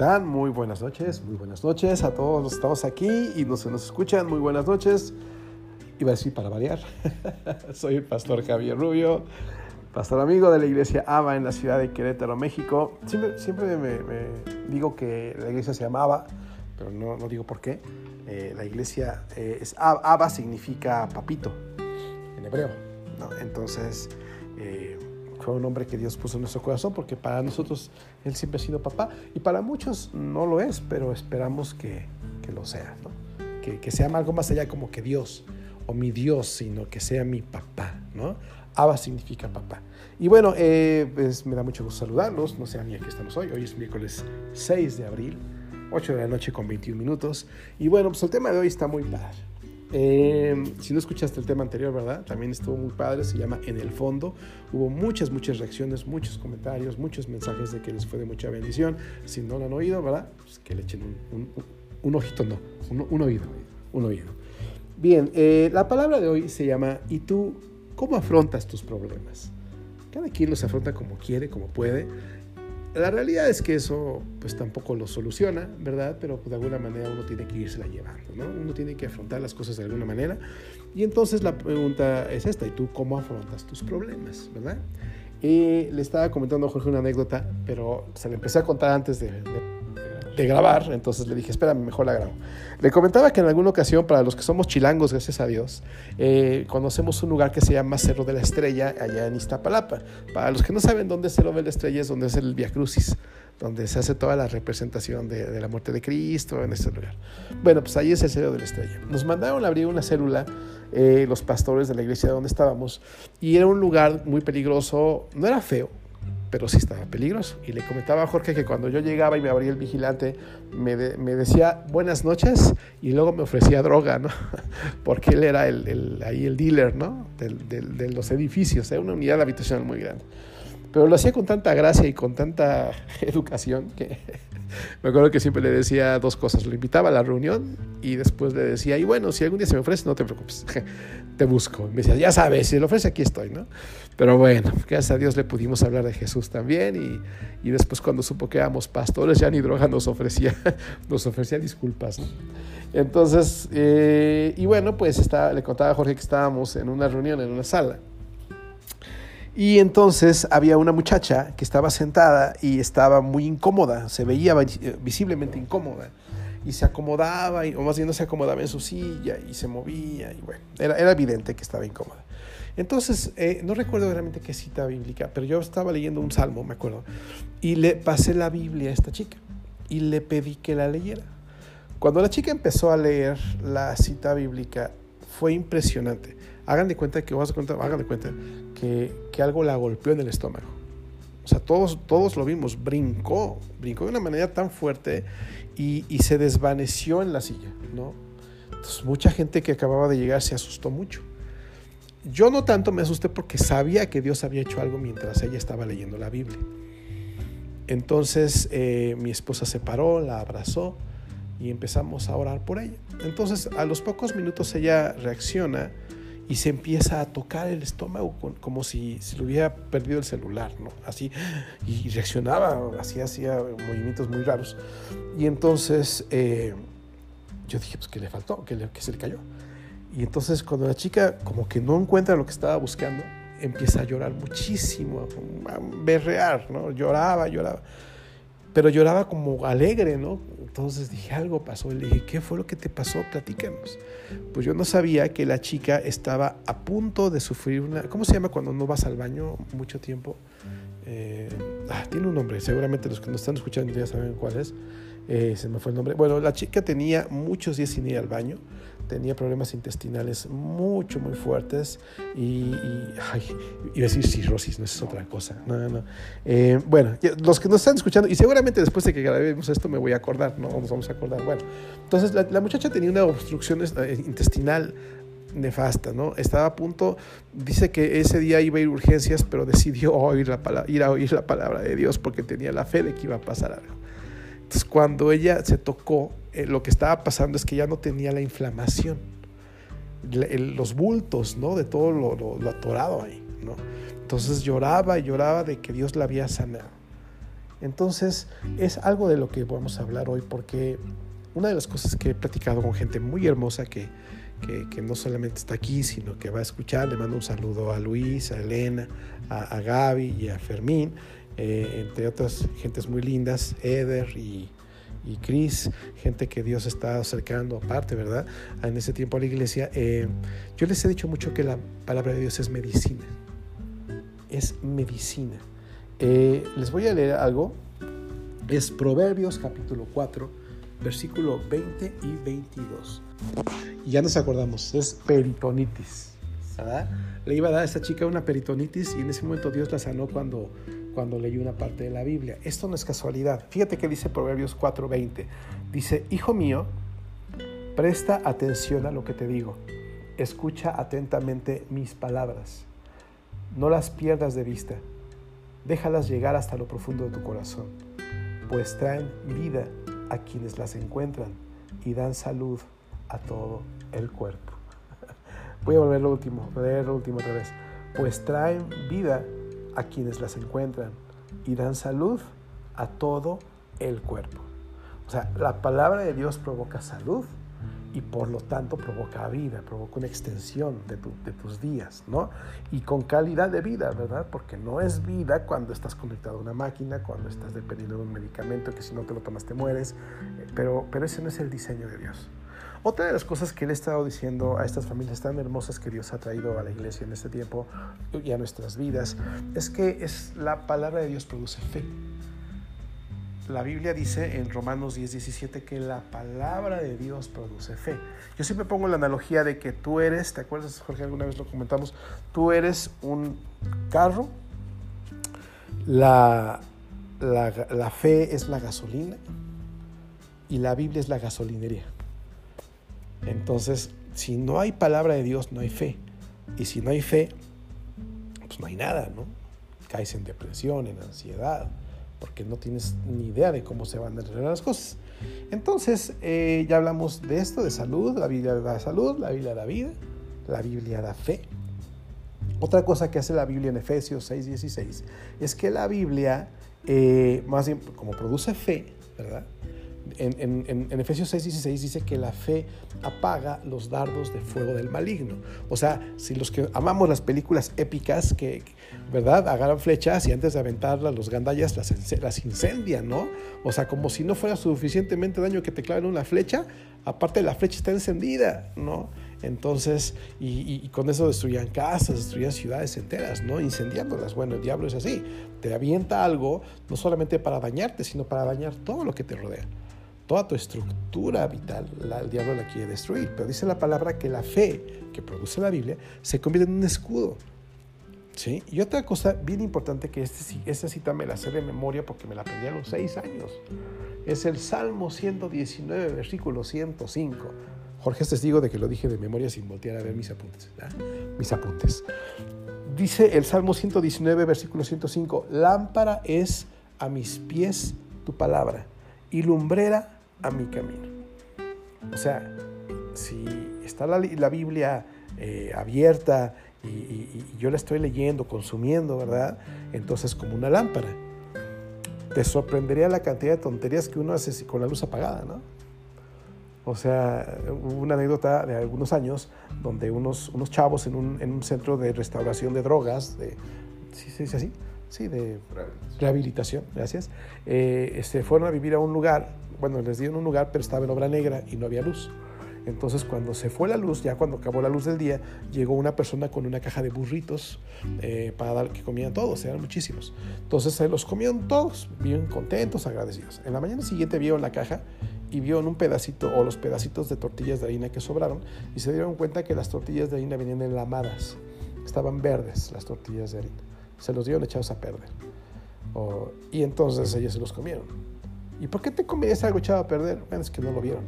Muy buenas noches, muy buenas noches a todos los que estamos aquí y que nos escuchan. Muy buenas noches. Iba a decir para variar. Soy el pastor Javier Rubio, pastor amigo de la iglesia Aba en la ciudad de Querétaro, México. Siempre, siempre me, digo que la iglesia se llamaba, pero no, no digo por qué. Eh, la iglesia eh, es Aba significa papito en hebreo. Entonces, eh, fue un hombre que Dios puso en nuestro corazón porque para nosotros Él siempre ha sido papá y para muchos no lo es, pero esperamos que, que lo sea, ¿no? que, que, sea algo más allá como que Dios o mi Dios, sino que sea mi papá. ¿no? Abba significa papá. Y bueno, eh, pues me da mucho gusto saludarlos, no sé mí aquí estamos hoy, hoy es miércoles 6 de abril, 8 de la noche con 21 minutos. Y bueno, pues el tema de hoy está muy padre. Eh, si no escuchaste el tema anterior, ¿verdad? También estuvo muy padre, se llama En el Fondo. Hubo muchas, muchas reacciones, muchos comentarios, muchos mensajes de que les fue de mucha bendición. Si no lo han oído, ¿verdad? Pues que le echen un, ojito, no, un, oído, un oído. Bien, eh, la palabra de hoy se llama ¿Y tú cómo afrontas tus problemas? Cada quien los afronta como quiere, como puede. La realidad es que eso pues tampoco lo soluciona, ¿verdad? Pero pues, de alguna manera uno tiene que irse la llevando, ¿no? Uno tiene que afrontar las cosas de alguna manera. Y entonces la pregunta es esta, ¿y tú cómo afrontas tus problemas, ¿verdad? Y le estaba comentando a Jorge una anécdota, pero se le empecé a contar antes de grabar, entonces le dije, espérame, mejor la grabo. Le comentaba que en alguna ocasión, para los que somos chilangos, gracias a Dios, eh, conocemos un lugar que se llama Cerro de la Estrella, allá en Iztapalapa. Para los que no saben dónde es Cerro de la Estrella, es donde es el Via Crucis, donde se hace toda la representación de, la muerte de Cristo en este lugar. Bueno, pues ahí es el Cerro de la Estrella. Nos mandaron a abrir una célula eh, los pastores de la iglesia donde estábamos, y era un lugar muy peligroso, no era feo, pero sí estaba peligroso. Y le comentaba a Jorge que cuando yo llegaba y me abría el vigilante, me, me decía buenas noches y luego me ofrecía droga, ¿no? Porque él era el, ahí el dealer, ¿no? de los edificios, era una unidad habitacional muy grande. Pero lo hacía con tanta gracia y con tanta educación que me acuerdo que siempre le decía dos cosas. Lo invitaba a la reunión y después le decía, y bueno, si algún día se me ofrece, no te preocupes, te busco. me decía, ya sabes, si lo ofrece, aquí estoy, ¿no? Pero bueno, gracias a Dios le pudimos hablar de Jesús también y, y después cuando supo que éramos pastores, ya ni droga nos ofrecía, nos ofrecía disculpas, ¿no? Entonces, eh, y bueno, pues le contaba a Jorge que estábamos en una reunión, en una sala. Y entonces había una muchacha que estaba sentada y estaba muy incómoda, se veía visiblemente incómoda. Y se acomodaba, o más bien no se acomodaba en su silla y se movía. Y bueno, era, era evidente que estaba incómoda. Entonces, eh, no recuerdo realmente qué cita bíblica, pero yo estaba leyendo un salmo, me acuerdo, y le pasé la Biblia a esta chica y le pedí que la leyera. Cuando la chica empezó a leer la cita bíblica, fue impresionante. Hagan de cuenta que, vas a contar, hagan cuenta que, que, algo la golpeó en el estómago. O sea, todos, todos lo vimos, brincó, brincó de una manera tan fuerte y, y se desvaneció en la silla, ¿no? Mucha gente que acababa de llegar se asustó mucho. Yo no tanto me asusté porque sabía que Dios había hecho algo mientras ella estaba leyendo la Biblia. Entonces eh, mi esposa se paró, la abrazó y empezamos a orar por ella. Entonces a los pocos minutos ella reacciona y se empieza a tocar el estómago como si, se le hubiera perdido el celular, ¿no? Así, y reaccionaba, así hacía movimientos muy raros. Y entonces eh, yo dije, pues, ¿qué le faltó? ¿Qué, le, qué se le cayó? Y entonces cuando la chica como que no encuentra lo que estaba buscando, empieza a llorar muchísimo, a berrear, ¿no? Lloraba, lloraba. Pero lloraba como alegre, ¿no? Entonces dije, algo pasó. Le dije, ¿qué fue lo que te pasó? Platícanos. Pues yo no sabía que la chica estaba a punto de sufrir una... ¿Cómo se llama cuando no vas al baño mucho tiempo? Eh, ah, tiene un nombre, seguramente los que nos están escuchando ya saben cuál es. Eh, se me fue el nombre. Bueno, la chica tenía muchos días sin ir al baño tenía problemas intestinales mucho, muy fuertes y, y ay, iba a decir cirrosis, no es otra cosa. No, no. Eh, bueno, los que nos están escuchando, y seguramente después de que grabemos esto me voy a acordar, no nos vamos a acordar. Bueno, entonces la, muchacha tenía una obstrucción eh, intestinal nefasta, ¿no? Estaba a punto, dice que ese día iba a ir a urgencias, pero decidió la ir a oír la palabra de Dios porque tenía la fe de que iba a pasar algo. Entonces, cuando ella se tocó, eh, lo que estaba pasando es que ya no tenía la inflamación, los bultos, ¿no? De todo lo, atorado ahí, ¿no? Entonces lloraba y lloraba de que Dios la había sanado. Entonces, es algo de lo que vamos a hablar hoy porque una de las cosas que he platicado con gente muy hermosa que, que, no solamente está aquí, sino que va a escuchar, le mando un saludo a Luis, a Elena, a, Gaby y a Fermín, eh, entre otras gentes muy lindas, Eder y, y Cris, gente que Dios está acercando aparte, ¿verdad? En ese tiempo a la iglesia. Eh, yo les he dicho mucho que la palabra de Dios es medicina. Es medicina. Eh, les voy a leer algo. Es Proverbios capítulo 4, versículo 20 y 22. Y ya nos acordamos, es peritonitis. ¿verdad? Le iba a dar a esta chica una peritonitis y en ese momento Dios la sanó cuando, cuando leyó una parte de la Biblia. Esto no es casualidad. Fíjate que dice Proverbios 4:20. Dice, Hijo mío, presta atención a lo que te digo. Escucha atentamente mis palabras. No las pierdas de vista déjalas llegar hasta lo profundo de tu corazón, pues traen vida a quienes las encuentran y dan salud a todo el cuerpo. Voy a volver lo último, leer lo último otra vez. Pues traen vida a quienes las encuentran y dan salud a todo el cuerpo. O sea, la palabra de Dios provoca salud y por lo tanto provoca vida, provoca una extensión de, tus días, ¿no? Y con calidad de vida, ¿verdad? Porque no es vida cuando estás conectado a una máquina, cuando estás dependiendo de un medicamento que si no te lo tomas te mueres, eh, pero, pero ese no es el diseño de Dios. Otra de las cosas que le he estado diciendo a estas familias tan hermosas que Dios ha traído a la iglesia en este tiempo y a nuestras vidas es que es la palabra de Dios produce fe. La Biblia dice en Romanos 10, 17 que la palabra de Dios produce fe. Yo siempre pongo la analogía de que tú eres, ¿te acuerdas, Jorge? Alguna vez lo comentamos, tú eres un carro, la, la, fe es la gasolina y la Biblia es la gasolinería. Entonces, si no hay palabra de Dios, no hay fe. Y si no hay fe, pues no hay nada, ¿no? Caes en depresión, en ansiedad porque no tienes ni idea de cómo se van a resolver las cosas. Entonces, eh, ya hablamos de esto, de salud, la Biblia da salud, la Biblia da vida, la Biblia da fe. Otra cosa que hace la Biblia en Efesios 6:16 es que la Biblia, eh, más bien como produce fe, ¿verdad? En, en, Efesios 6:16 dice que la fe apaga los dardos de fuego del maligno. O sea, si los que amamos las películas épicas que, ¿verdad? Agarran flechas y antes de aventarlas los gandallas las, incendian, ¿no? O sea, como si no fuera suficientemente daño que te claven una flecha, aparte la flecha está encendida, ¿no? Entonces, y, con eso destruían casas, destruían ciudades enteras, ¿no? Incendiándolas. Bueno, el diablo es así. Te avienta algo, no solamente para dañarte, sino para dañar todo lo que te rodea toda tu estructura vital, el diablo la quiere destruir. Pero dice la palabra que la fe que produce la Biblia se convierte en un escudo. ¿Sí? Y otra cosa bien importante que este, esta cita me la sé de memoria porque me la aprendí a los seis años. Es el Salmo 119, versículo 105. Jorge es testigo de que lo dije de memoria sin voltear a ver mis apuntes. Mis apuntes. Dice el Salmo 119, versículo 105, lámpara es a mis pies tu palabra y lumbrera a mi camino. O sea, si está la, Biblia eh, abierta y, yo la estoy leyendo, consumiendo, ¿verdad? Entonces como una lámpara. Te sorprendería la cantidad de tonterías que uno hace con la luz apagada, ¿no? O sea, hubo una anécdota de algunos años donde unos, unos chavos en un, en un centro de restauración de drogas, de, ¿sí se dice así? Sí, de rehabilitación, gracias. Eh, este, fueron a vivir a un lugar bueno, les dieron un lugar, pero estaba en obra negra y no había luz. Entonces cuando se fue la luz, ya cuando acabó la luz del día, llegó una persona con una caja de burritos eh, para dar que comían todos, eran muchísimos. Entonces se los comieron todos, bien contentos, agradecidos. En la mañana siguiente vieron la caja y vieron un pedacito o los pedacitos de tortillas de harina que sobraron y se dieron cuenta que las tortillas de harina venían enlamadas, estaban verdes las tortillas de harina. Se los dieron echados a perder. y entonces ellos se los comieron. ¿Y por qué te comías algo echado a perder? Bueno, es que no lo vieron.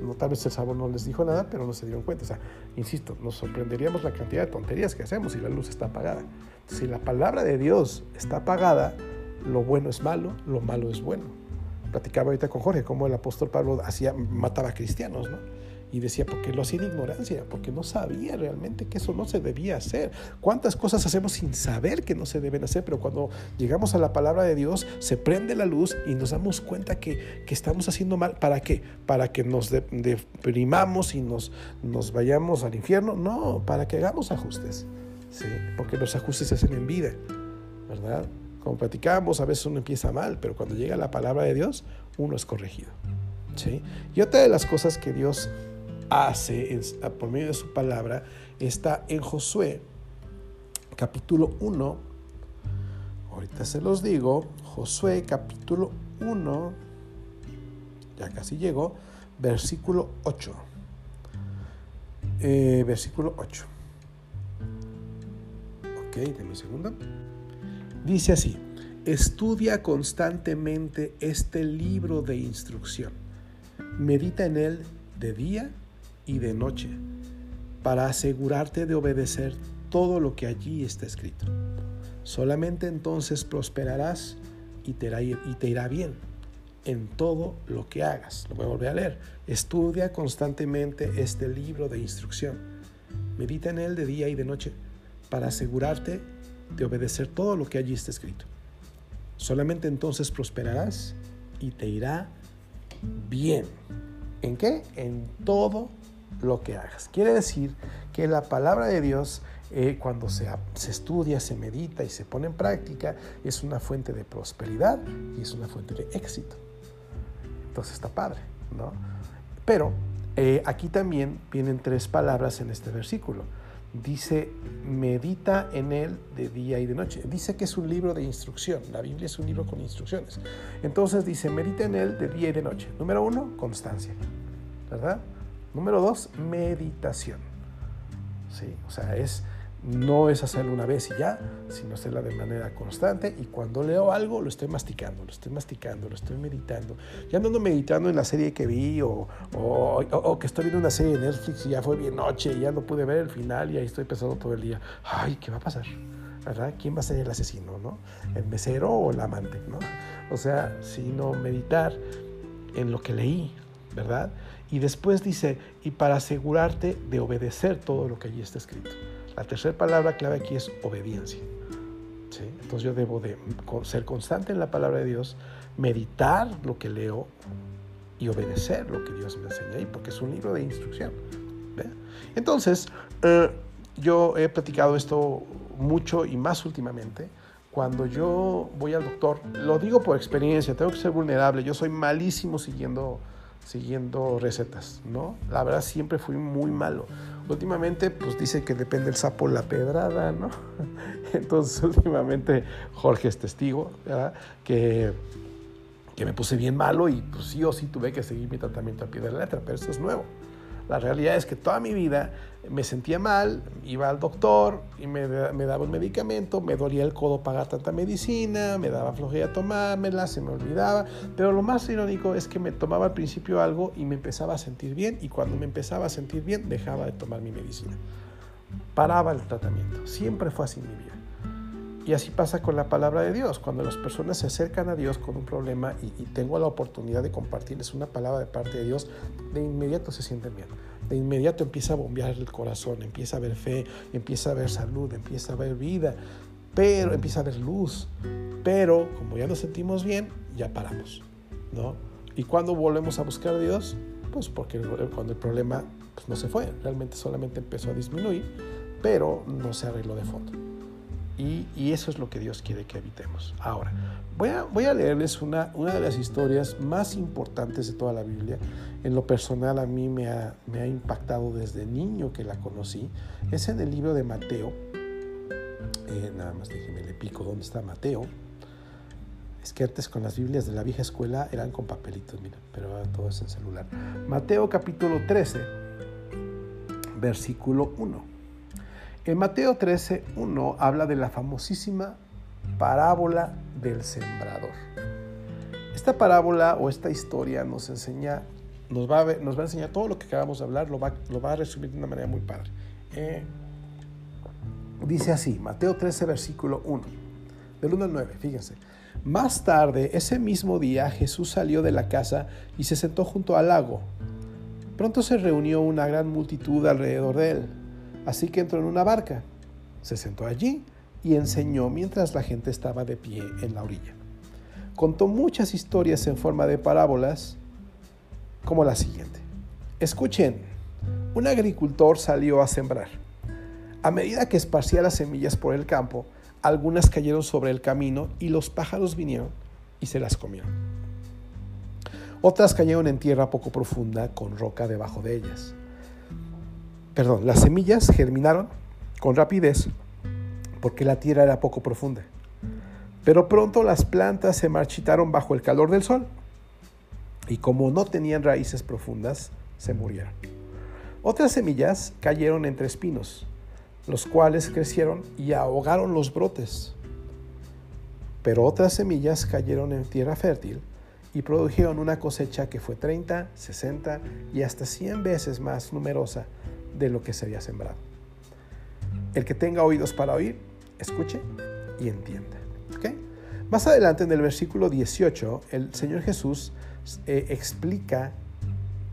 No, tal vez el sabor no les dijo nada, pero no se dieron cuenta. O sea, insisto, nos sorprenderíamos la cantidad de tonterías que hacemos si la luz está apagada. Si la palabra de Dios está apagada, lo bueno es malo, lo malo es bueno. Platicaba ahorita con Jorge cómo el apóstol Pablo hacía, mataba a cristianos, ¿no? Y decía, porque lo hacía en ignorancia, porque no sabía realmente que eso no se debía hacer. ¿Cuántas cosas hacemos sin saber que no se deben hacer? Pero cuando llegamos a la palabra de Dios, se prende la luz y nos damos cuenta que, que estamos haciendo mal. ¿Para qué? ¿Para que nos deprimamos y nos, nos vayamos al infierno? No, para que hagamos ajustes. ¿sí? Porque los ajustes se hacen en vida, ¿verdad? Como platicamos, a veces uno empieza mal, pero cuando llega la palabra de Dios, uno es corregido. ¿sí? Y otra de las cosas que Dios hace por medio de su palabra está en Josué, capítulo 1. Ahorita se los digo, Josué capítulo 1, ya casi llegó, versículo 8. Eh, versículo 8. Ok, denme un segundo. Dice así, estudia constantemente este libro de instrucción. Medita en él de día y de noche para asegurarte de obedecer todo lo que allí está escrito. Solamente entonces prosperarás y te, irá, bien en todo lo que hagas. Lo voy a volver a leer. Estudia constantemente este libro de instrucción. Medita en él de día y de noche para asegurarte de obedecer todo lo que allí está escrito. Solamente entonces prosperarás y te irá bien. ¿En qué? En todo lo que hagas. Quiere decir que la palabra de Dios, eh, cuando se, se, estudia, se medita y se pone en práctica, es una fuente de prosperidad y es una fuente de éxito. Entonces está padre, ¿no? Pero eh, aquí también vienen tres palabras en este versículo. Dice, medita en él de día y de noche. Dice que es un libro de instrucción. La Biblia es un libro con instrucciones. Entonces dice, medita en él de día y de noche. Número uno, constancia. ¿Verdad? Número dos, meditación. ¿Sí? O sea, es, no es hacerlo una vez y ya, sino hacerla de manera constante. Y cuando leo algo, lo estoy masticando, lo estoy masticando, lo estoy meditando. Ya no ando meditando en la serie que vi o, o, que estoy viendo una serie de Netflix y ya fue bien noche y ya no pude ver el final y ahí estoy pensando todo el día, ay, ¿qué va a pasar? ¿verdad? ¿Quién va a ser el asesino, no? ¿El mesero o el amante, no? O sea, sino meditar en lo que leí, ¿verdad? Y después dice, y para asegurarte de obedecer todo lo que allí está escrito. La tercera palabra clave aquí es obediencia. Entonces yo debo de ser constante en la palabra de Dios, meditar lo que leo y obedecer lo que Dios me enseña ahí, porque es un libro de instrucción. Entonces, eh, yo he platicado esto mucho y más últimamente. Cuando yo voy al doctor, lo digo por experiencia, tengo que ser vulnerable, yo soy malísimo siguiendo siguiendo recetas, ¿no? La verdad siempre fui muy malo. Últimamente, pues dice que depende el sapo la pedrada, ¿no? Entonces, últimamente Jorge es testigo, ¿verdad? Que, que me puse bien malo y pues sí o sí tuve que seguir mi tratamiento a pie de la letra, pero esto es nuevo. La realidad es que toda mi vida me sentía mal, iba al doctor y me, daba un medicamento, me dolía el codo pagar tanta medicina, me daba flojera tomármela, se me olvidaba, pero lo más irónico es que me tomaba al principio algo y me empezaba a sentir bien y cuando me empezaba a sentir bien dejaba de tomar mi medicina. Paraba el tratamiento, siempre fue así mi vida. Y así pasa con la palabra de Dios. Cuando las personas se acercan a Dios con un problema y, tengo la oportunidad de compartirles una palabra de parte de Dios, de inmediato se sienten bien. De inmediato empieza a bombear el corazón, empieza a ver fe, empieza a ver salud, empieza a ver vida, pero empieza a ver luz. Pero como ya nos sentimos bien, ya paramos, ¿no? ¿Y cuando volvemos a buscar a Dios? Pues porque cuando el problema pues, no se fue, realmente solamente empezó a disminuir, pero no se arregló de fondo. Y, eso es lo que Dios quiere que evitemos. Ahora, voy a, leerles una, de las historias más importantes de toda la Biblia. En lo personal a mí me ha, impactado desde niño que la conocí. Es en el libro de Mateo. Eh, nada más déjenme le pico dónde está Mateo. Es que antes con las Biblias de la vieja escuela eran con papelitos, mira, pero ahora todo es en celular. Mateo capítulo 13, versículo 1. En Mateo 13, 1 habla de la famosísima parábola del sembrador. Esta parábola o esta historia nos enseña, nos va a, enseñar todo lo que acabamos de hablar, lo va, lo va a resumir de una manera muy padre. Eh, dice así, Mateo 13, versículo 1, del 1 al 9, fíjense. Más tarde, ese mismo día, Jesús salió de la casa y se sentó junto al lago. Pronto se reunió una gran multitud alrededor de él, así que entró en una barca, se sentó allí y enseñó mientras la gente estaba de pie en la orilla. Contó muchas historias en forma de parábolas, como la siguiente. Escuchen, un agricultor salió a sembrar. A medida que esparcía las semillas por el campo, algunas cayeron sobre el camino y los pájaros vinieron y se las comieron. Otras cayeron en tierra poco profunda con roca debajo de ellas. Perdón, las semillas germinaron con rapidez porque la tierra era poco profunda. Pero pronto las plantas se marchitaron bajo el calor del sol y como no tenían raíces profundas, se murieron. Otras semillas cayeron entre espinos, los cuales crecieron y ahogaron los brotes. Pero otras semillas cayeron en tierra fértil y produjeron una cosecha que fue 30, 60 y hasta 100 veces más numerosa de lo que se había sembrado. El que tenga oídos para oír, escuche y entienda. Más adelante en el versículo 18, el Señor Jesús eh, explica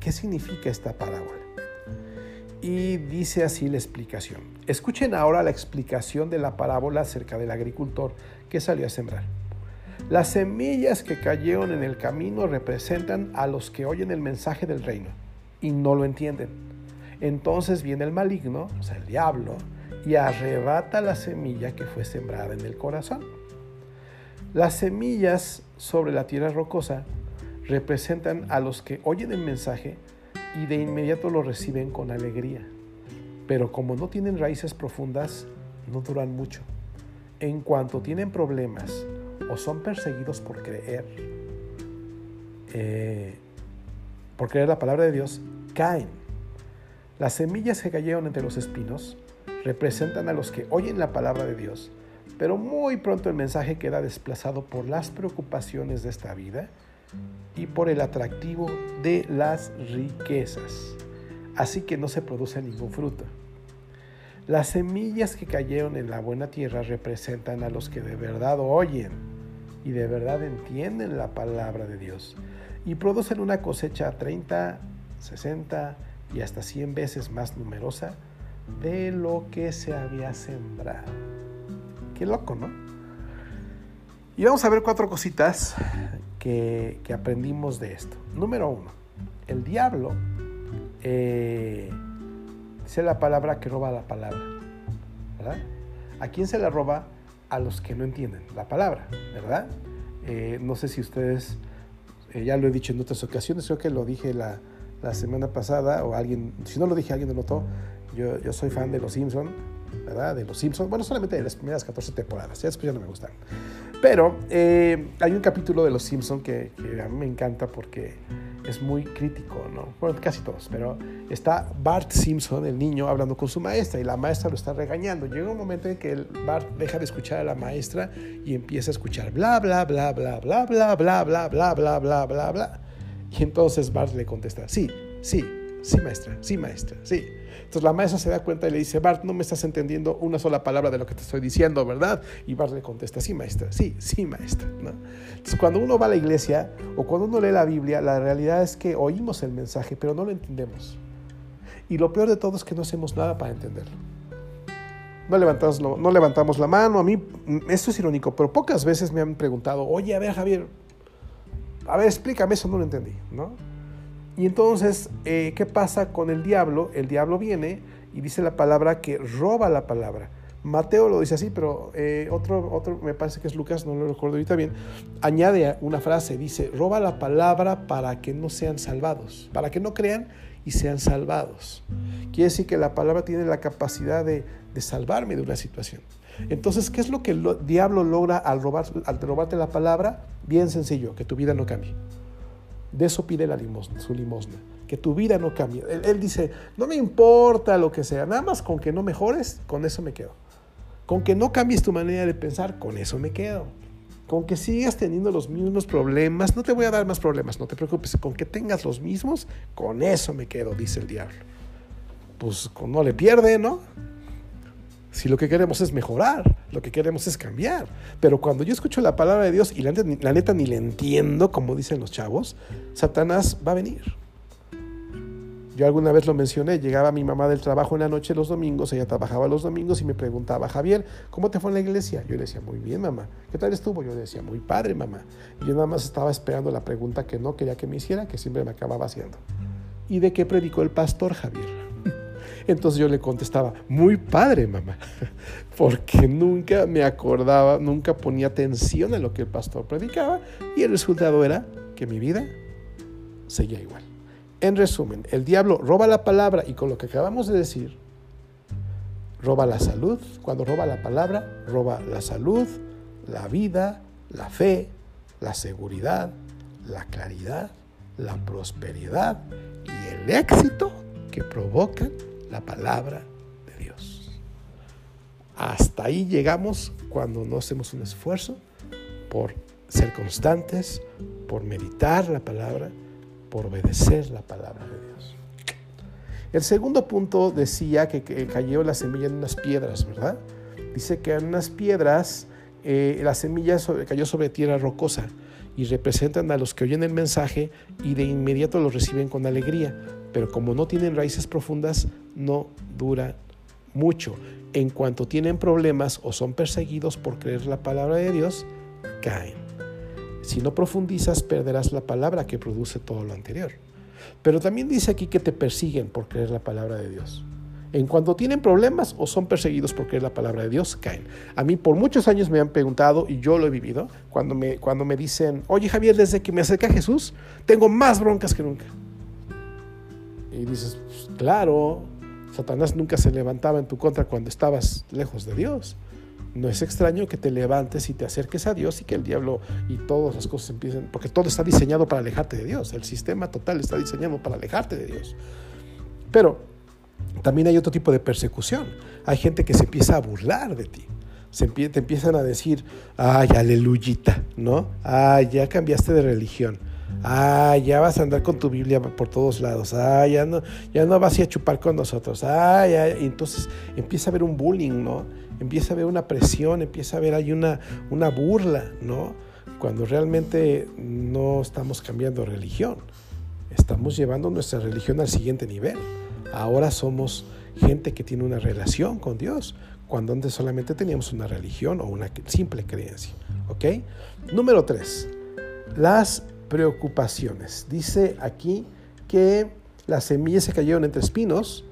qué significa esta parábola. Y dice así la explicación. Escuchen ahora la explicación de la parábola acerca del agricultor que salió a sembrar. Las semillas que cayeron en el camino representan a los que oyen el mensaje del reino y no lo entienden. Entonces viene el maligno, o sea, el diablo, y arrebata la semilla que fue sembrada en el corazón. Las semillas sobre la tierra rocosa representan a los que oyen el mensaje y de inmediato lo reciben con alegría. Pero como no tienen raíces profundas, no duran mucho. En cuanto tienen problemas o son perseguidos por creer, eh, por creer la palabra de Dios, caen. Las semillas que cayeron entre los espinos representan a los que oyen la palabra de Dios, pero muy pronto el mensaje queda desplazado por las preocupaciones de esta vida y por el atractivo de las riquezas. Así que no se produce ningún fruto. Las semillas que cayeron en la buena tierra representan a los que de verdad oyen y de verdad entienden la palabra de Dios y producen una cosecha 30, 60 y hasta 100 veces más numerosa de lo que se había sembrado. Qué loco, ¿no? Y vamos a ver cuatro cositas que, aprendimos de esto. Número uno, el diablo eh, dice la palabra que roba la palabra. ¿Verdad? ¿A quién se la roba? A los que no entienden la palabra, ¿verdad? Eh, no sé si ustedes, eh, ya lo he dicho en otras ocasiones, creo que lo dije la, la, semana pasada, o alguien, si no lo dije, alguien lo notó. Yo, yo soy fan de Los Simpson, ¿verdad? De Los Simpsons, bueno, solamente de las primeras 14 temporadas, ya después ya no me gustan. Pero eh, hay un capítulo de Los Simpson que, a mí me encanta porque es muy crítico, ¿no? Bueno, casi todos, pero está Bart Simpson, el niño, hablando con su maestra y la maestra lo está regañando. Llega un momento en que el Bart deja de escuchar a la maestra y empieza a escuchar bla, bla, bla, bla, bla, bla, bla, bla, bla, bla, bla, bla, bla. Y entonces Bart le contesta, sí, sí, sí, maestra, sí, maestra, sí. Entonces la maestra se da cuenta y le dice, Bart, no me estás entendiendo una sola palabra de lo que te estoy diciendo, ¿verdad? Y Bart le contesta, sí, maestra, sí, sí, maestra. Entonces cuando uno va a la iglesia o cuando uno lee la Biblia, la realidad es que oímos el mensaje, pero no lo entendemos. Y lo peor de todo es que no hacemos nada para entenderlo. No levantamos, no levantamos la mano. A mí, esto es irónico, pero pocas veces me han preguntado, oye, a ver, Javier, a ver, explícame, eso no lo entendí, ¿no? Y entonces, eh, ¿qué pasa con el diablo? El diablo viene y dice la palabra que roba la palabra. Mateo lo dice así, pero eh, otro, otro, me parece que es Lucas, no lo recuerdo ahorita bien, añade una frase, dice, roba la palabra para que no sean salvados, para que no crean y sean salvados. Quiere decir que la palabra tiene la capacidad de, de salvarme de una situación. Entonces, ¿qué es lo que el diablo logra al, robar, robarte la palabra? Bien sencillo, que tu vida no cambie. De eso pide la limosna, su limosna, que tu vida no cambie. Él, dice, no me importa lo que sea, nada más con que no mejores, con eso me quedo. Con que no cambies tu manera de pensar, con eso me quedo. Con que sigas teniendo los mismos problemas, no te voy a dar más problemas, no te preocupes. Con que tengas los mismos, con eso me quedo, dice el diablo. Pues no le pierde, ¿no? Si lo que queremos es mejorar, lo que queremos es cambiar. Pero cuando yo escucho la palabra de Dios y la, neta ni le entiendo, como dicen los chavos, Satanás va a venir. Yo alguna vez lo mencioné, llegaba mi mamá del trabajo en la noche los domingos, ella trabajaba los domingos y me preguntaba, Javier, ¿cómo te fue en la iglesia? Yo le decía, muy bien, mamá. ¿Qué tal estuvo? Yo le decía, muy padre, mamá. Y yo nada más estaba esperando la pregunta que no quería que me hiciera, que siempre me acababa haciendo. ¿Y de qué predicó el pastor Javier? Entonces yo le contestaba, muy padre, mamá, porque nunca me acordaba, nunca ponía atención a lo que el pastor predicaba y el resultado era que mi vida seguía igual. En resumen, el diablo roba la palabra y con lo que acabamos de decir, roba la salud. Cuando roba la palabra, roba la salud, la vida, la fe, la seguridad, la claridad, la prosperidad y el éxito que provoca la palabra de Dios. Hasta ahí llegamos cuando no hacemos un esfuerzo por ser constantes, por meditar la palabra, por obedecer la palabra de Dios. El segundo punto decía que, cayó la semilla en unas piedras, ¿verdad? Dice que en unas piedras eh, la semilla cayó sobre tierra rocosa y representan a los que oyen el mensaje y de inmediato lo reciben con alegría, pero como no tienen raíces profundas, no dura mucho. En cuanto tienen problemas o son perseguidos por creer la palabra de Dios, caen. Si no profundizas, perderás la palabra que produce todo lo anterior. Pero también dice aquí que te persiguen por creer la palabra de Dios. En cuanto tienen problemas o son perseguidos por creer la palabra de Dios, caen. A mí por muchos años me han preguntado, y yo lo he vivido, cuando me, cuando me dicen, oye Javier, desde que me acerqué a Jesús, tengo más broncas que nunca. Y dices, pues, claro, Satanás nunca se levantaba en tu contra cuando estabas lejos de Dios. No es extraño que te levantes y te acerques a Dios y que el diablo y todas las cosas empiecen, porque todo está diseñado para alejarte de Dios, el sistema total está diseñado para alejarte de Dios. Pero también hay otro tipo de persecución. Hay gente que se empieza a burlar de ti. Se te empiezan a decir, ay, aleluyita, ¿no? Ay, ya cambiaste de religión. Ay, ya vas a andar con tu Biblia por todos lados. Ay, ya no, ya no vas a, chupar con nosotros. Ay, ay, entonces empieza a haber un bullying, ¿no? empieza a haber una presión, empieza a haber ahí una, una burla, ¿no? Cuando realmente no estamos cambiando religión, estamos llevando nuestra religión al siguiente nivel. Ahora somos gente que tiene una relación con Dios, cuando antes solamente teníamos una religión o una simple creencia. ¿Ok? Número tres, las preocupaciones. Dice aquí que las semillas se cayeron entre espinos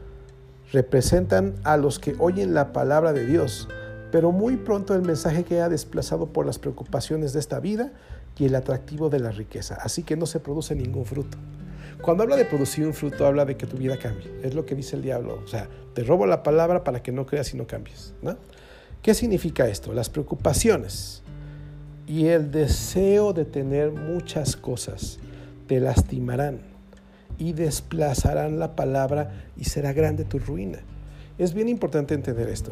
representan a los que oyen la palabra de Dios, pero muy pronto el mensaje queda desplazado por las preocupaciones de esta vida y el atractivo de la riqueza, así que no se produce ningún fruto. Cuando habla de producir un fruto, habla de que tu vida cambie. Es lo que dice el diablo. O sea, te robo la palabra para que no creas y no cambies. ¿Qué significa esto? Las preocupaciones y el deseo de tener muchas cosas te lastimarán y desplazarán la palabra y será grande tu ruina. Es bien importante entender esto.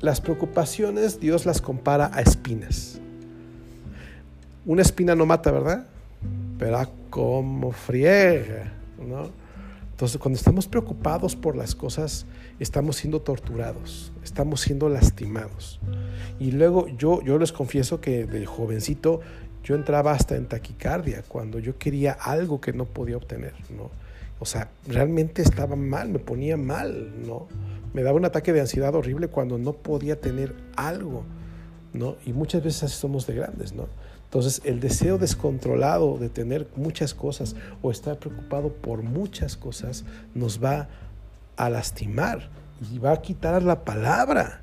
Las preocupaciones Dios las compara a espinas. Una espina no mata, ¿verdad? Pero ah, como friega, ¿no? Entonces, cuando estamos preocupados por las cosas, estamos siendo torturados, estamos siendo lastimados. Y luego yo, yo les confieso que de jovencito yo entraba hasta en taquicardia cuando yo quería algo que no podía obtener, ¿no? O sea, realmente estaba mal, me ponía mal, ¿no? Me daba un ataque de ansiedad horrible cuando no podía tener algo, ¿no? Y muchas veces así somos de grandes, ¿no? Entonces, el deseo descontrolado de tener muchas cosas o estar preocupado por muchas cosas nos va a lastimar y va a quitar la palabra.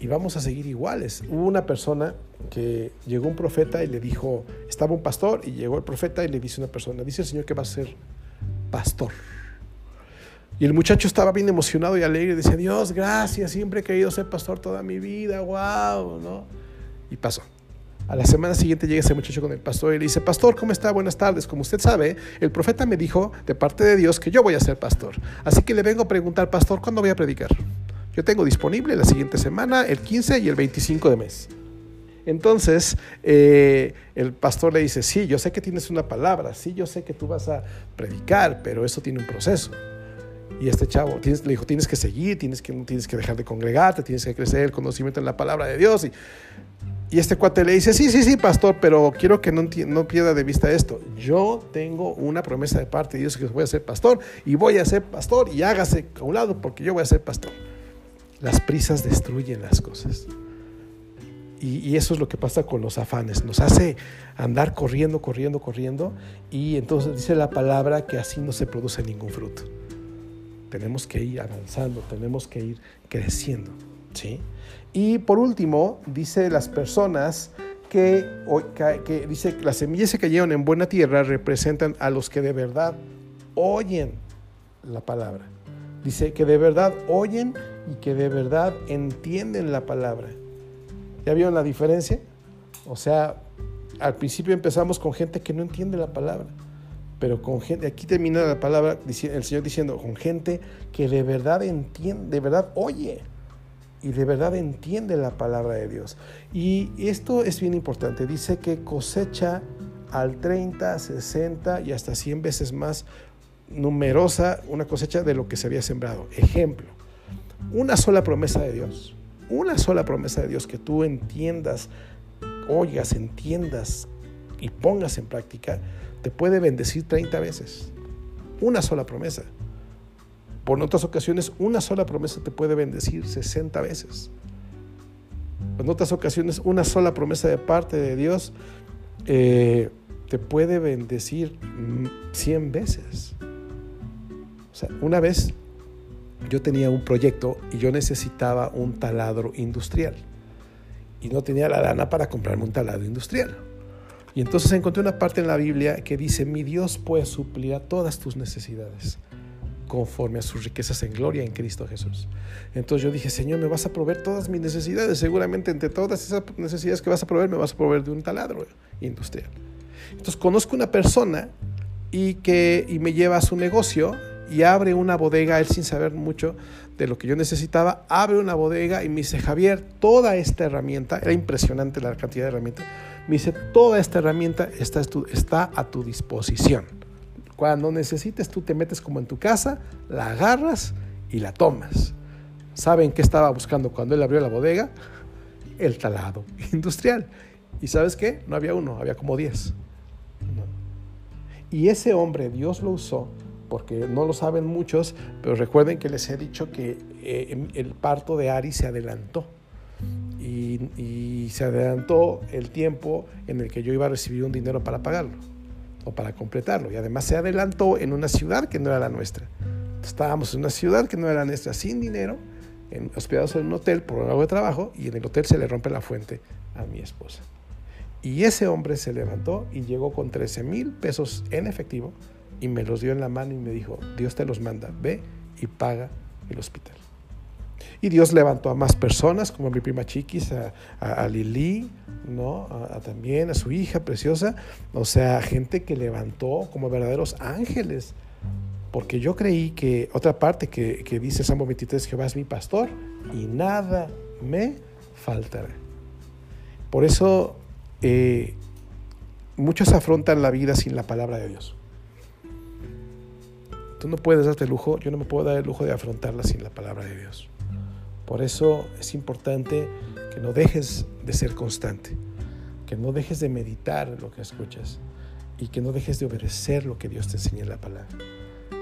Y vamos a seguir iguales. Hubo una persona que llegó un profeta y le dijo, estaba un pastor y llegó el profeta y le dice a una persona, dice el Señor que va a ser pastor. Y el muchacho estaba bien emocionado y alegre, decía, Dios, gracias, siempre he querido ser pastor toda mi vida, wow, ¿no? Y pasó. A la semana siguiente llega ese muchacho con el pastor y le dice, pastor, ¿cómo está? Buenas tardes. Como usted sabe, el profeta me dijo de parte de Dios que yo voy a ser pastor. Así que le vengo a preguntar, pastor, ¿cuándo voy a predicar? Yo tengo disponible la siguiente semana, el 15 y el 25 de mes. Entonces, eh, el pastor le dice, sí, yo sé que tienes una palabra, sí, yo sé que tú vas a predicar, pero eso tiene un proceso. Y este chavo le dijo, tienes que seguir, tienes que, tienes que dejar de congregarte, tienes que crecer el conocimiento en la palabra de Dios. Y Y este cuate le dice, sí, sí, sí, pastor, pero quiero que no, no pierda de vista esto. Yo tengo una promesa de parte de Dios que voy a ser pastor y voy a ser pastor y hágase a un lado porque yo voy a ser pastor. Las prisas destruyen las cosas. Y, y, eso es lo que pasa con los afanes. Nos hace andar corriendo, corriendo, corriendo. Y entonces dice la palabra que así no se produce ningún fruto. Tenemos que ir avanzando, tenemos que ir creciendo. ¿sí? Y por último, dice las personas que, que dice las semillas que cayeron en buena tierra representan a los que de verdad oyen la palabra. Dice que de verdad oyen y que de verdad entienden la palabra. ¿Ya vieron la diferencia? O sea, al principio empezamos con gente que no entiende la palabra, pero con gente, aquí termina la palabra, el Señor diciendo, con gente que de verdad entiende, de verdad oye y de verdad entiende la palabra de Dios. Y esto es bien importante. Dice que cosecha al 30, 60 y hasta 100 veces más numerosa una cosecha de lo que se había sembrado. Ejemplo, una sola promesa de Dios, una sola promesa de Dios que tú entiendas, oigas, entiendas y pongas en práctica, te puede bendecir 30 veces. Una sola promesa. Por otras ocasiones, una sola promesa te puede bendecir 60 veces. En otras ocasiones, una sola promesa de parte de Dios eh, te puede bendecir 100 veces. O sea, una vez yo tenía un proyecto y yo necesitaba un taladro industrial. Y no tenía la lana para comprarme un taladro industrial. Y entonces encontré una parte en la Biblia que dice, mi Dios puede suplir a todas tus necesidades conforme a sus riquezas en gloria en Cristo Jesús. Entonces yo dije, Señor, me vas a proveer todas mis necesidades. Seguramente entre todas esas necesidades que vas a proveer, me vas a proveer de un taladro industrial. Entonces conozco una persona y que y me lleva a su negocio y abre una bodega, él sin saber mucho de lo que yo necesitaba, abre una bodega y me dice, Javier, toda esta herramienta, era impresionante la cantidad de herramientas, me dice, toda esta herramienta está, está a tu disposición. Cuando necesites, tú te metes como en tu casa, la agarras y la tomas. ¿Saben qué estaba buscando cuando él abrió la bodega? El talado industrial. ¿Y sabes qué? No había uno, había como diez. Y ese hombre Dios lo usó porque no lo saben muchos, pero recuerden que les he dicho que eh, el parto de Ari se adelantó. Y, se adelantó el tiempo en el que yo iba a recibir un dinero para pagarlo o para completarlo. Y además se adelantó en una ciudad que no era la nuestra. Estábamos en una ciudad que no era la nuestra, sin dinero, en, hospedados en un hotel por algo de trabajo, y en el hotel se le rompe la fuente a mi esposa. Y ese hombre se levantó y llegó con 13 mil pesos en efectivo y me los dio en la mano y me dijo, Dios te los manda, ve y paga el hospital. Y Dios levantó a más personas, como a mi prima Chiquis, a, Lili, ¿no? A, también a su hija preciosa. O sea, gente que levantó como verdaderos ángeles. Porque yo creí que otra parte que, que dice Salmo 23, Jehová es mi pastor y nada me faltará. Por eso eh, muchos afrontan la vida sin la palabra de Dios. Tú no puedes darte el lujo, yo no me puedo dar el lujo de afrontarla sin la palabra de Dios. Por eso es importante que no dejes de ser constante, que no dejes de meditar lo que escuchas y que no dejes de obedecer lo que Dios te enseña en la palabra.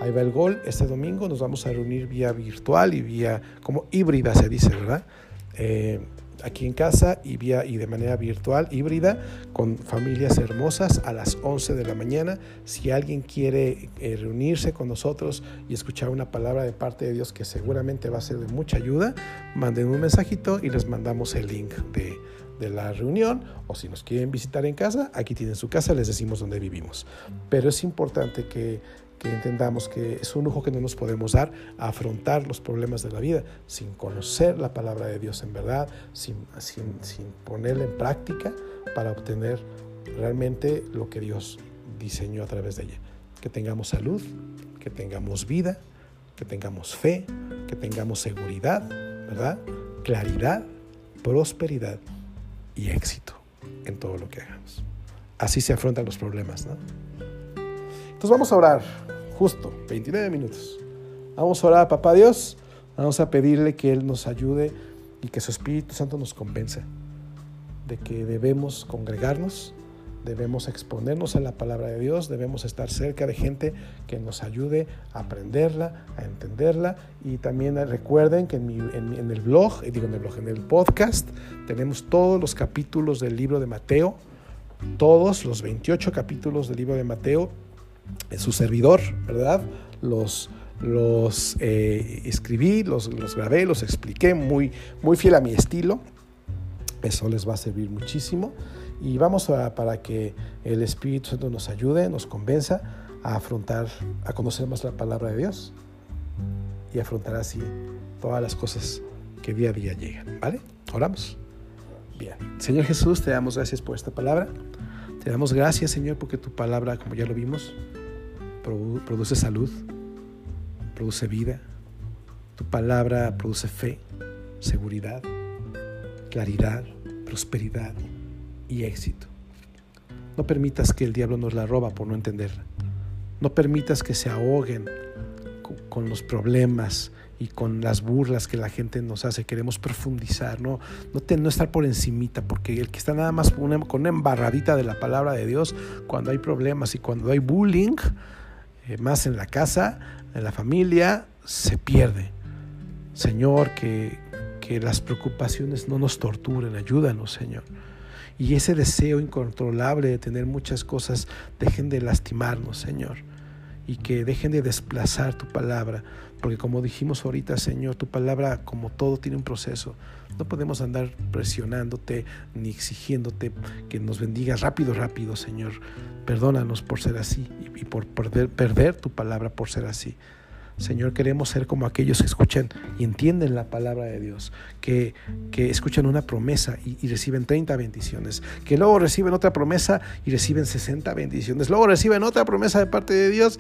Ahí va el gol. Este domingo nos vamos a reunir vía virtual y vía como híbrida se dice, ¿verdad? Eh, aquí en casa y, y de manera virtual, híbrida, con familias hermosas a las 11 de la mañana. Si alguien quiere eh, reunirse con nosotros y escuchar una palabra de parte de Dios que seguramente va a ser de mucha ayuda, manden un mensajito y les mandamos el link de, de la reunión o si nos quieren visitar en casa, aquí tienen su casa, les decimos dónde vivimos. Pero es importante que que entendamos que es un lujo que no nos podemos dar a afrontar los problemas de la vida sin conocer la palabra de Dios en verdad, sin, sin, sin ponerla en práctica para obtener realmente lo que Dios diseñó a través de ella. Que tengamos salud, que tengamos vida, que tengamos fe, que tengamos seguridad, ¿verdad? Claridad, prosperidad y éxito en todo lo que hagamos. Así se afrontan los problemas, ¿no? Entonces vamos a orar, justo, 29 minutos. Vamos a orar a Papá Dios, vamos a pedirle que Él nos ayude y que su Espíritu Santo nos convenza de que debemos congregarnos, debemos exponernos a la palabra de Dios, debemos estar cerca de gente que nos ayude a aprenderla, a entenderla. Y también recuerden que en, el blog, digo en el blog, en el podcast, tenemos todos los capítulos del libro de Mateo, todos los 28 capítulos del libro de Mateo, su servidor, ¿verdad? Los, los eh, escribí, los, los, grabé, los expliqué muy, muy fiel a mi estilo. Eso les va a servir muchísimo y vamos a, para que el Espíritu Santo nos ayude, nos convenza a afrontar, a conocer más la palabra de Dios y afrontar así todas las cosas que día a día llegan. ¿Vale? Oramos. Bien. Señor Jesús, te damos gracias por esta palabra. Te damos gracias, Señor, porque tu palabra, como ya lo vimos, produce salud, produce vida. Tu palabra produce fe, seguridad, claridad, prosperidad y éxito. No permitas que el diablo nos la roba por no entenderla. No permitas que se ahoguen con los problemas y con las burlas que la gente nos hace. Queremos profundizar, no, no, estar por encimita, porque el que está nada más con una embarradita de la palabra de Dios, cuando hay problemas y cuando hay bullying, eh, más en la casa, en la familia, se pierde. Señor, que, que las preocupaciones no nos torturen, ayúdanos, Señor. Y ese deseo incontrolable de tener muchas cosas dejen de lastimarnos, Señor, y que dejen de desplazar tu palabra, porque como dijimos ahorita, Señor, tu palabra como todo tiene un proceso. No podemos andar presionándote ni exigiéndote que nos bendigas rápido, rápido, Señor. Perdónanos por ser así y por perder, tu palabra por ser así. Señor, queremos ser como aquellos que escuchan y entienden la palabra de Dios, que, que escuchan una promesa y, reciben 30 bendiciones, que luego reciben otra promesa y reciben 60 bendiciones, luego reciben otra promesa de parte de Dios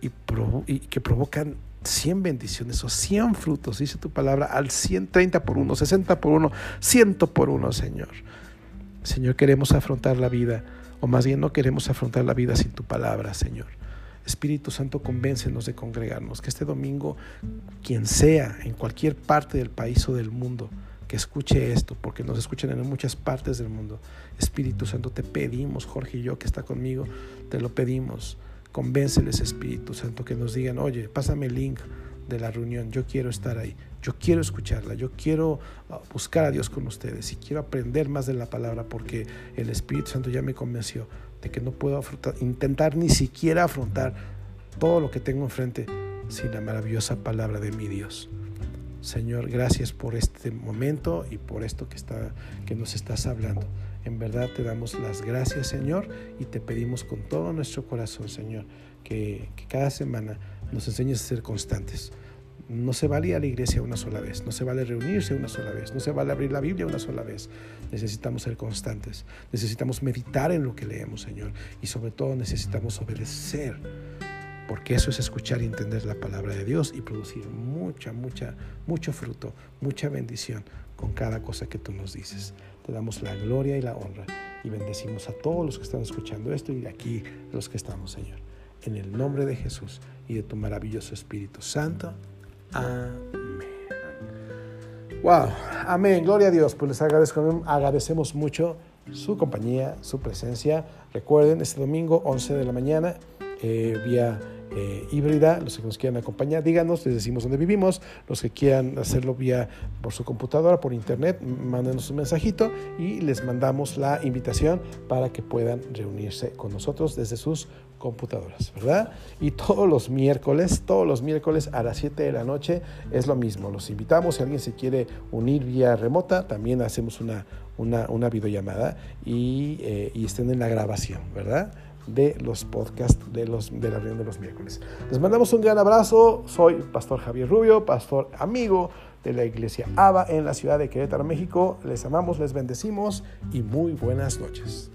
y que provocan 100 bendiciones o 100 frutos, dice tu palabra, al 100, 30 por uno, 60 por uno, 100 por uno, Señor. Señor, queremos afrontar la vida, o más bien no queremos afrontar la vida sin tu palabra, Señor. Espíritu Santo, convéncenos de congregarnos, que este domingo, quien sea, en cualquier parte del país o del mundo, que escuche esto, porque nos escuchan en muchas partes del mundo. Espíritu Santo, te pedimos, Jorge y yo que está conmigo, te lo pedimos. Convénceles, Espíritu Santo, que nos digan, oye, pásame el link de la reunión, yo quiero estar ahí, yo quiero escucharla, yo quiero ah, buscar a Dios con ustedes y quiero aprender más de la palabra porque el Espíritu Santo ya me convenció de que no puedo intentar ni siquiera afrontar todo lo que tengo enfrente sin la maravillosa palabra de mi Dios. Señor, gracias por este momento y por esto que, está, que nos estás hablando. En verdad te damos las gracias, Señor, y te pedimos con todo nuestro corazón, Señor, que, cada semana nos enseñes a ser constantes. No se vale ir a la iglesia una sola vez, no se vale reunirse una sola vez, no se vale abrir la Biblia una sola vez. Necesitamos ser constantes, necesitamos meditar en lo que leemos, Señor, y sobre todo necesitamos obedecer, porque eso es escuchar y entender la palabra de Dios y producir mucha, mucha, mucho fruto, mucha bendición con cada cosa que tú nos dices. Te damos la gloria y la honra y bendecimos a todos los que están escuchando esto y aquí los que estamos, Señor. En el nombre de Jesús y de tu maravilloso Espíritu Santo. Amén. Wow, amén, gloria a Dios. Pues les agradezco, agradecemos mucho su compañía, su presencia. Recuerden, este domingo, 11 de la mañana, eh, vía eh, híbrida, los que nos quieran acompañar, díganos, les decimos dónde vivimos, los que quieran hacerlo vía por su computadora, por internet, mándenos un mensajito y les mandamos la invitación para que puedan reunirse con nosotros desde sus computadoras, ¿verdad? Y todos los miércoles, todos los miércoles a las 7 de la noche es lo mismo. Los invitamos, si alguien se quiere unir vía remota, también hacemos una, una, videollamada y, eh, y estén en la grabación, ¿verdad? de los podcasts de, los, de la reunión de los miércoles. Les mandamos un gran abrazo. Soy Pastor Javier Rubio, pastor amigo de la iglesia ABA en la ciudad de Querétaro, México. Les amamos, les bendecimos y muy buenas noches.